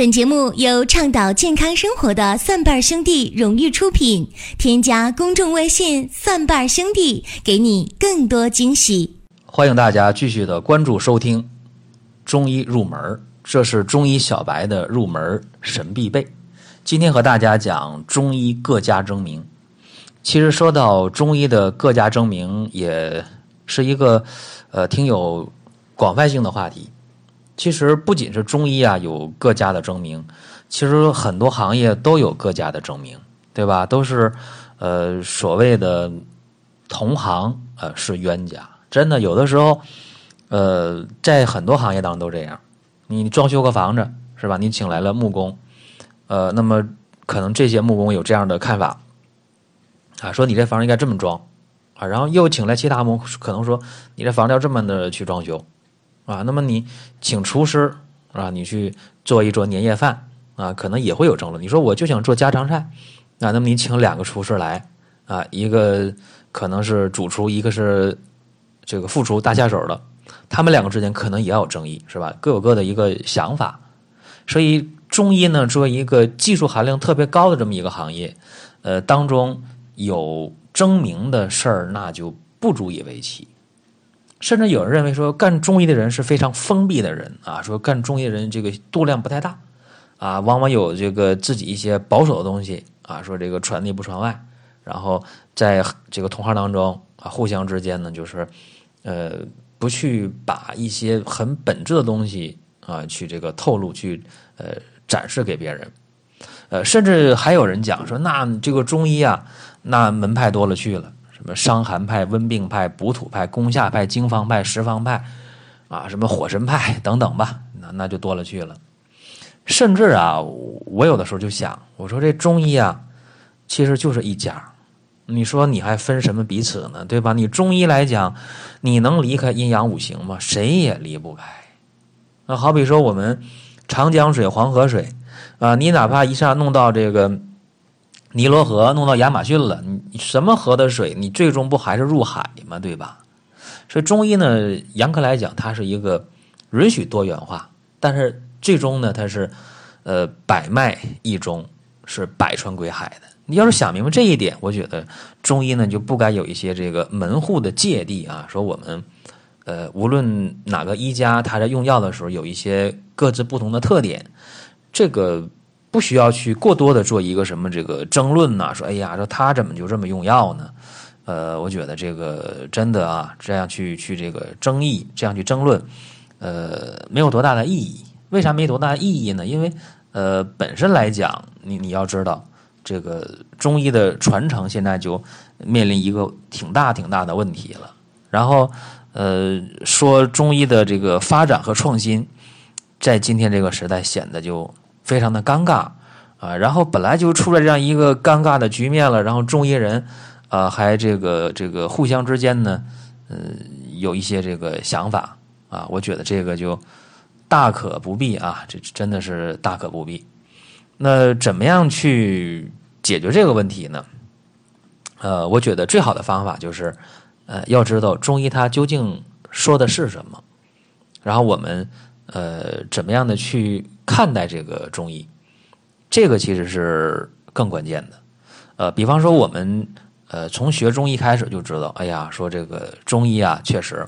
本节目由倡导健康生活的蒜瓣兄弟荣誉出品。添加公众微信“蒜瓣兄弟”，给你更多惊喜。欢迎大家继续的关注收听《中医入门》，这是中医小白的入门神必备。今天和大家讲中医各家争鸣。其实说到中医的各家争鸣，也是一个呃挺有广泛性的话题。其实不仅是中医啊有各家的争鸣，其实很多行业都有各家的争鸣，对吧？都是呃所谓的同行呃是冤家，真的有的时候呃在很多行业当中都这样。你装修个房子是吧？你请来了木工，呃，那么可能这些木工有这样的看法啊，说你这房应该这么装啊，然后又请来其他木可能说你这房子要这么的去装修。啊，那么你请厨师啊，你去做一桌年夜饭啊，可能也会有争论。你说我就想做家常菜啊，那么你请两个厨师来啊，一个可能是主厨，一个是这个副厨大下手的，他们两个之间可能也要有争议，是吧？各有各的一个想法。所以中医呢，作为一个技术含量特别高的这么一个行业，呃，当中有争鸣的事儿，那就不足以为奇。甚至有人认为说，干中医的人是非常封闭的人啊，说干中医的人这个度量不太大啊，往往有这个自己一些保守的东西啊，说这个传内不传外，然后在这个同行当中啊，互相之间呢，就是呃，不去把一些很本质的东西啊，去这个透露，去呃展示给别人，呃，甚至还有人讲说，那这个中医啊，那门派多了去了。什么伤寒派、温病派、补土派、攻下派、经方派、十方派，啊，什么火神派等等吧，那那就多了去了。甚至啊，我有的时候就想，我说这中医啊，其实就是一家。你说你还分什么彼此呢？对吧？你中医来讲，你能离开阴阳五行吗？谁也离不开。那好比说我们长江水、黄河水，啊，你哪怕一下弄到这个。尼罗河弄到亚马逊了，你什么河的水，你最终不还是入海吗？对吧？所以中医呢，严格来讲，它是一个允许多元化，但是最终呢，它是呃百脉一中，是百川归海的。你要是想明白这一点，我觉得中医呢就不该有一些这个门户的芥蒂啊，说我们呃无论哪个医家他在用药的时候有一些各自不同的特点，这个。不需要去过多的做一个什么这个争论呐，说哎呀，说他怎么就这么用药呢？呃，我觉得这个真的啊，这样去去这个争议，这样去争论，呃，没有多大的意义。为啥没多大意义呢？因为呃，本身来讲，你你要知道，这个中医的传承现在就面临一个挺大挺大的问题了。然后呃，说中医的这个发展和创新，在今天这个时代显得就。非常的尴尬啊，然后本来就出了这样一个尴尬的局面了，然后中医人啊还这个这个互相之间呢，呃有一些这个想法啊，我觉得这个就大可不必啊，这真的是大可不必。那怎么样去解决这个问题呢？呃，我觉得最好的方法就是呃要知道中医它究竟说的是什么，然后我们呃怎么样的去。看待这个中医，这个其实是更关键的。呃，比方说我们呃从学中医开始就知道，哎呀，说这个中医啊，确实，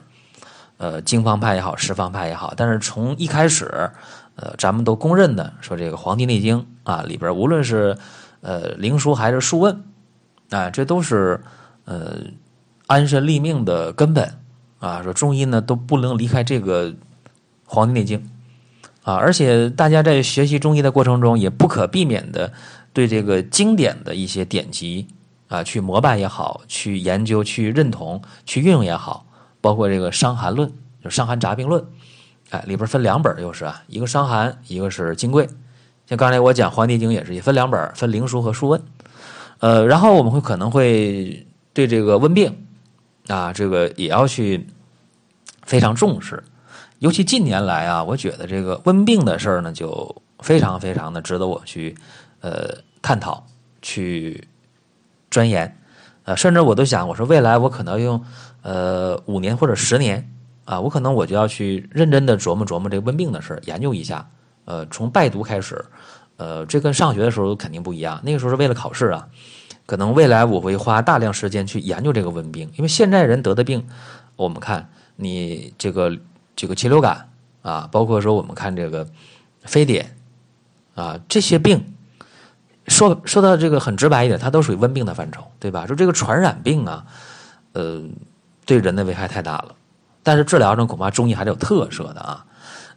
呃，经方派也好，十方派也好，但是从一开始，呃，咱们都公认的说这个《黄帝内经》啊里边，无论是呃灵枢还是数问，啊，这都是呃安身立命的根本啊。说中医呢都不能离开这个《黄帝内经》。啊，而且大家在学习中医的过程中，也不可避免的对这个经典的一些典籍啊，去膜拜也好，去研究、去认同、去运用也好，包括这个《伤寒论》就《伤寒杂病论》，哎，里边分两本，又是啊，一个《伤寒》，一个是《金匮》。像刚才我讲《黄帝经》也是，也分两本，分《灵枢》和《数问》。呃，然后我们会可能会对这个温病啊，这个也要去非常重视。尤其近年来啊，我觉得这个温病的事儿呢，就非常非常的值得我去呃探讨、去钻研，呃，甚至我都想，我说未来我可能用呃五年或者十年啊，我可能我就要去认真的琢磨琢磨这个温病的事儿，研究一下呃，从拜读开始，呃，这跟上学的时候肯定不一样。那个时候是为了考试啊，可能未来我会花大量时间去研究这个温病，因为现在人得的病，我们看你这个这个禽流感啊，包括说我们看这个非典啊，这些病。说说到这个很直白一点，它都属于温病的范畴，对吧？说这个传染病啊，呃，对人的危害太大了。但是治疗上恐怕中医还是有特色的啊。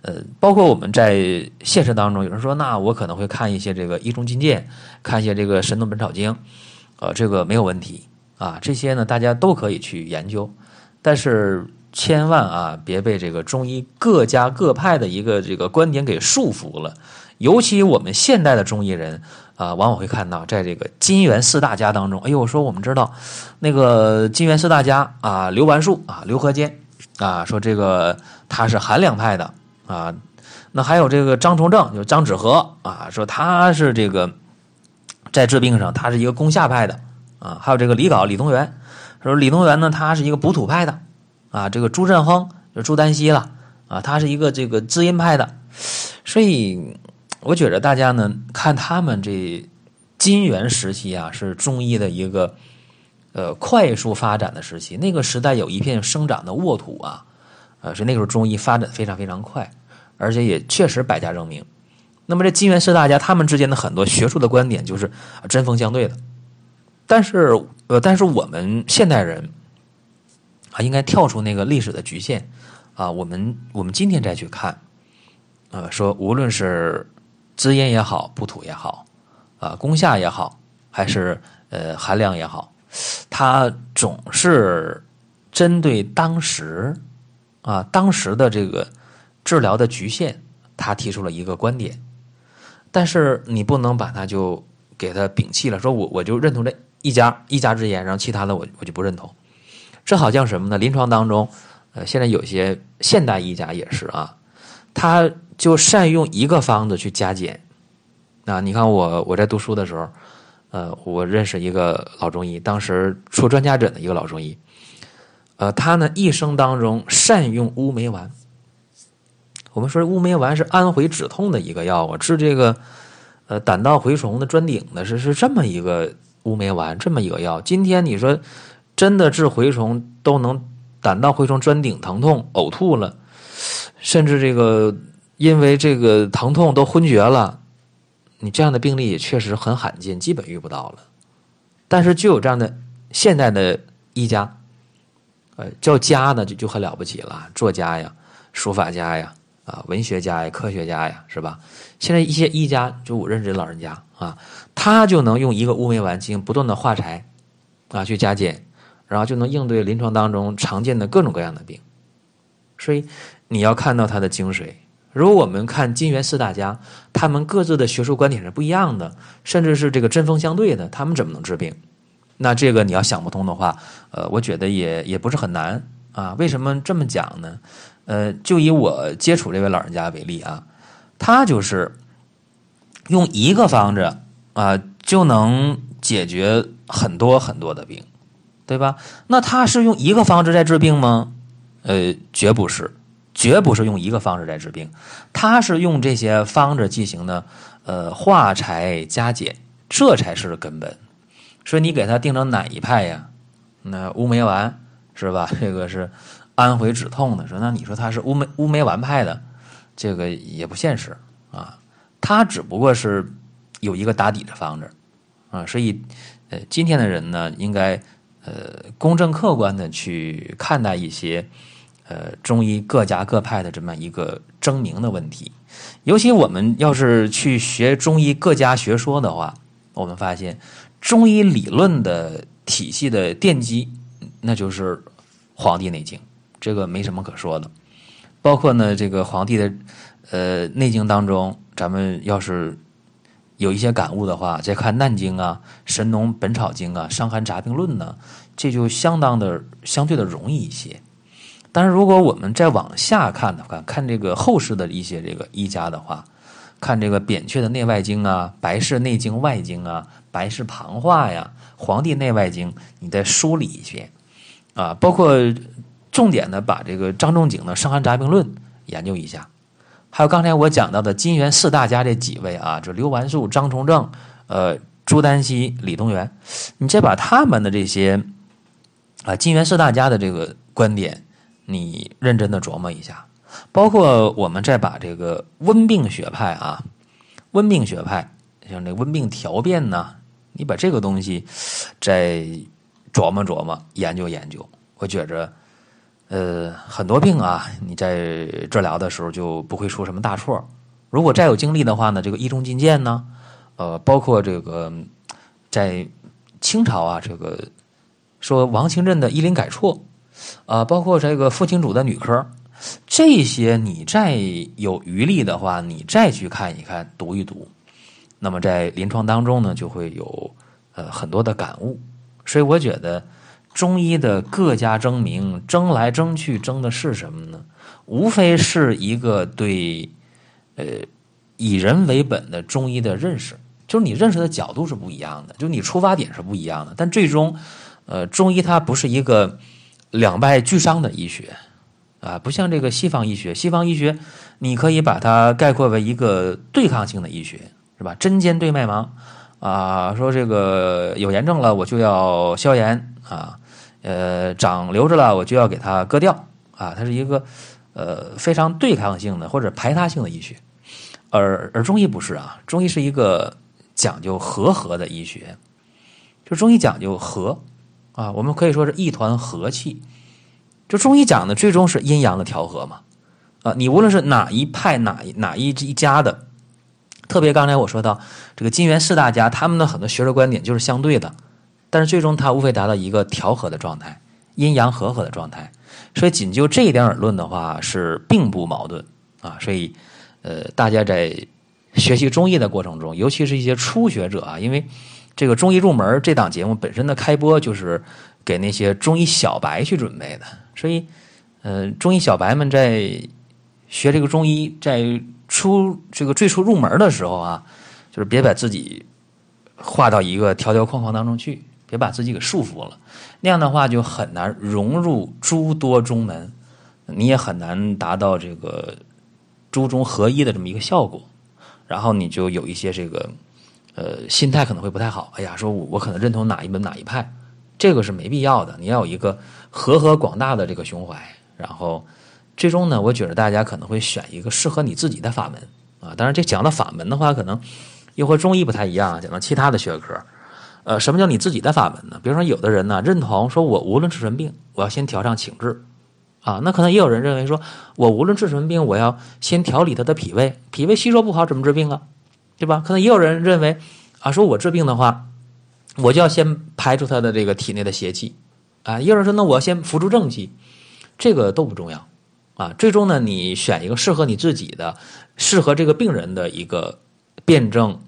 呃，包括我们在现实当中，有人说，那我可能会看一些这个《医中金鉴》，看一些这个《神农本草经》，呃，这个没有问题啊。这些呢，大家都可以去研究，但是千万啊，别被这个中医各家各派的一个这个观点给束缚了。尤其我们现代的中医人。啊，往往会看到，在这个金元四大家当中，哎呦，说我们知道那个金元四大家啊，刘完术啊，刘和坚啊，说这个他是韩凉派的啊，那还有这个张崇正，就是张子和啊，说他是这个在治病上他是一个攻下派的啊，还有这个李杲李东垣，说李东垣呢，他是一个补土派的啊，这个朱振亨就朱丹溪了啊，他是一个这个滋阴派的，所以。我觉着大家呢，看他们这金元时期啊，是中医的一个呃快速发展的时期。那个时代有一片生长的沃土啊，呃，是那个时候中医发展非常非常快，而且也确实百家争鸣。那么这金元四大家他们之间的很多学术的观点就是针锋相对的。但是呃，但是我们现代人啊，应该跳出那个历史的局限啊，我们我们今天再去看，呃，说无论是。滋阴也好，补土也好，啊，攻下也好，还是呃寒凉也好，它总是针对当时啊当时的这个治疗的局限，他提出了一个观点。但是你不能把它就给它摒弃了，说我我就认同这一家一家之言，然后其他的我我就不认同。这好像什么呢？临床当中，呃，现在有些现代医家也是啊，他。就善用一个方子去加减，啊，你看我我在读书的时候，呃，我认识一个老中医，当时出专家诊的一个老中医，呃，他呢一生当中善用乌梅丸。我们说乌梅丸是安回止痛的一个药啊，治这个呃胆道蛔虫的专顶的是是这么一个乌梅丸这么一个药。今天你说真的治蛔虫都能胆道蛔虫专顶疼痛呕吐了，甚至这个。因为这个疼痛都昏厥了，你这样的病例也确实很罕见，基本遇不到了。但是就有这样的现代的医家，呃，叫家呢就就很了不起了，作家呀、书法家呀、啊文学家呀、科学家呀，是吧？现在一些医家，就我认识的老人家啊，他就能用一个乌梅丸进行不断的化柴啊，去加减，然后就能应对临床当中常见的各种各样的病。所以你要看到它的精髓。如果我们看金元四大家，他们各自的学术观点是不一样的，甚至是这个针锋相对的，他们怎么能治病？那这个你要想不通的话，呃，我觉得也也不是很难啊。为什么这么讲呢？呃，就以我接触这位老人家为例啊，他就是用一个方子啊就能解决很多很多的病，对吧？那他是用一个方子在治病吗？呃，绝不是。绝不是用一个方式在治病，他是用这些方子进行的，呃，化柴加减，这才是根本。说你给他定成哪一派呀？那乌梅丸是吧？这个是安回止痛的。说那你说他是乌梅乌梅丸派的，这个也不现实啊。他只不过是有一个打底的方子啊。所以，呃，今天的人呢，应该呃公正客观的去看待一些。呃，中医各家各派的这么一个争鸣的问题，尤其我们要是去学中医各家学说的话，我们发现中医理论的体系的奠基，那就是《黄帝内经》，这个没什么可说的。包括呢，这个黄帝的呃《内经》当中，咱们要是有一些感悟的话，再看《难经》啊、《神农本草经》啊、《伤寒杂病论》呢，这就相当的相对的容易一些。但是如果我们再往下看的话，看这个后世的一些这个医家的话，看这个扁鹊的内外经啊，白氏内经外经啊，白氏旁话呀，黄帝内外经，你再梳理一些啊，包括重点的把这个张仲景的伤寒杂病论研究一下，还有刚才我讲到的金元四大家这几位啊，就刘完素、张崇正、呃朱丹溪、李东垣，你再把他们的这些啊金元四大家的这个观点，你认真的琢磨一下，包括我们再把这个温病学派啊，温病学派像这温病调变呢，你把这个东西再琢磨琢磨、研究研究，我觉着。呃，很多病啊，你在治疗的时候就不会出什么大错。如果再有精力的话呢，这个一中进谏呢，呃，包括这个在清朝啊，这个说王清镇的医林改错，啊，包括这个傅青主的女科，这些你再有余力的话，你再去看一看、读一读，那么在临床当中呢，就会有呃很多的感悟。所以我觉得。中医的各家争鸣，争来争去，争的是什么呢？无非是一个对，呃，以人为本的中医的认识，就是你认识的角度是不一样的，就是你出发点是不一样的。但最终，呃，中医它不是一个两败俱伤的医学啊，不像这个西方医学，西方医学你可以把它概括为一个对抗性的医学，是吧？针尖对麦芒啊，说这个有炎症了，我就要消炎啊。呃，长留着了，我就要给它割掉啊！它是一个呃非常对抗性的或者排他性的医学，而而中医不是啊，中医是一个讲究和合的医学，就中医讲究和啊，我们可以说是一团和气。就中医讲的最终是阴阳的调和嘛啊！你无论是哪一派哪哪一一家的，特别刚才我说到这个金元四大家，他们的很多学术观点就是相对的。但是最终它无非达到一个调和的状态，阴阳和合的状态，所以仅就这一点而论的话是并不矛盾啊。所以，呃，大家在学习中医的过程中，尤其是一些初学者啊，因为这个中医入门这档节目本身的开播就是给那些中医小白去准备的，所以，呃，中医小白们在学这个中医在初这个最初入门的时候啊，就是别把自己划到一个条条框框当中去。别把自己给束缚了，那样的话就很难融入诸多中门，你也很难达到这个诸中合一的这么一个效果。然后你就有一些这个呃心态可能会不太好。哎呀，说我我可能认同哪一门哪一派，这个是没必要的。你要有一个和和广大的这个胸怀。然后最终呢，我觉得大家可能会选一个适合你自己的法门啊。当然，这讲到法门的话，可能又和中医不太一样，讲到其他的学科。呃，什么叫你自己的法门呢？比如说，有的人呢认同说，我无论治什么病，我要先调上请治，啊，那可能也有人认为说，我无论治什么病，我要先调理他的脾胃，脾胃吸收不好怎么治病啊？对吧？可能也有人认为啊，说我治病的话，我就要先排出他的这个体内的邪气，啊，也有人说，那我要先扶助正气，这个都不重要，啊，最终呢，你选一个适合你自己的、适合这个病人的一个辩证。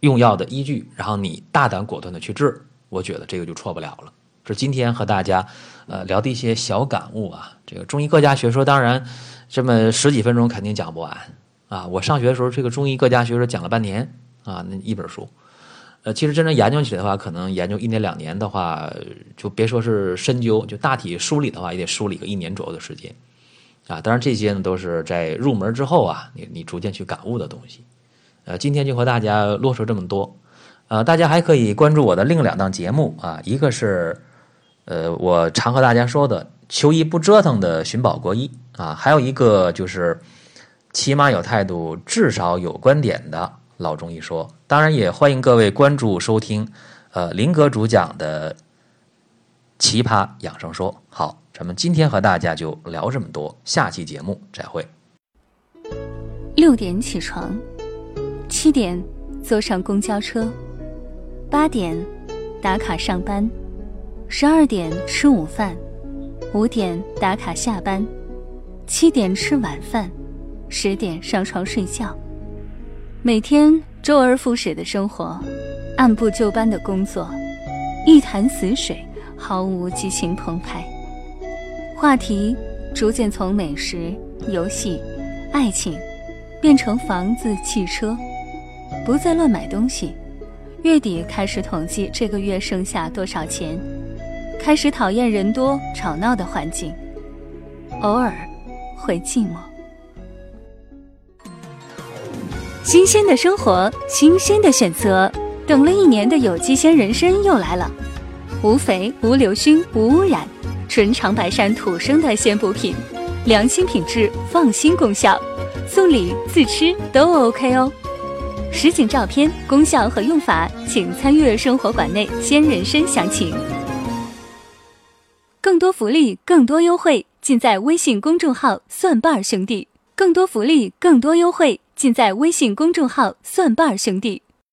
用药的依据，然后你大胆果断的去治，我觉得这个就错不了了。是今天和大家呃聊的一些小感悟啊。这个中医各家学说，当然这么十几分钟肯定讲不完啊。我上学的时候，这个中医各家学说讲了半年啊，那一本书。呃，其实真正研究起来的话，可能研究一年两年的话，就别说是深究，就大体梳理的话，也得梳理个一年左右的时间啊。当然这些呢，都是在入门之后啊，你你逐渐去感悟的东西。呃，今天就和大家啰嗦这么多，呃，大家还可以关注我的另两档节目啊，一个是呃我常和大家说的“求医不折腾”的寻宝国医啊，还有一个就是起码有态度，至少有观点的老中医说。当然也欢迎各位关注收听呃林哥主讲的奇葩养生说。好，咱们今天和大家就聊这么多，下期节目再会。六点起床。七点坐上公交车，八点打卡上班，十二点吃午饭，五点打卡下班，七点吃晚饭，十点上床睡觉。每天周而复始的生活，按部就班的工作，一潭死水，毫无激情澎湃。话题逐渐从美食、游戏、爱情，变成房子、汽车。不再乱买东西，月底开始统计这个月剩下多少钱，开始讨厌人多吵闹的环境，偶尔会寂寞。新鲜的生活，新鲜的选择。等了一年的有机鲜人参又来了，无肥、无硫熏、无污染，纯长白山土生的鲜补品，良心品质，放心功效，送礼自吃都 OK 哦。实景照片、功效和用法，请参阅生活馆内鲜人参详情。更多福利，更多优惠，尽在微信公众号“蒜瓣兄弟”。更多福利，更多优惠，尽在微信公众号“蒜瓣兄弟”。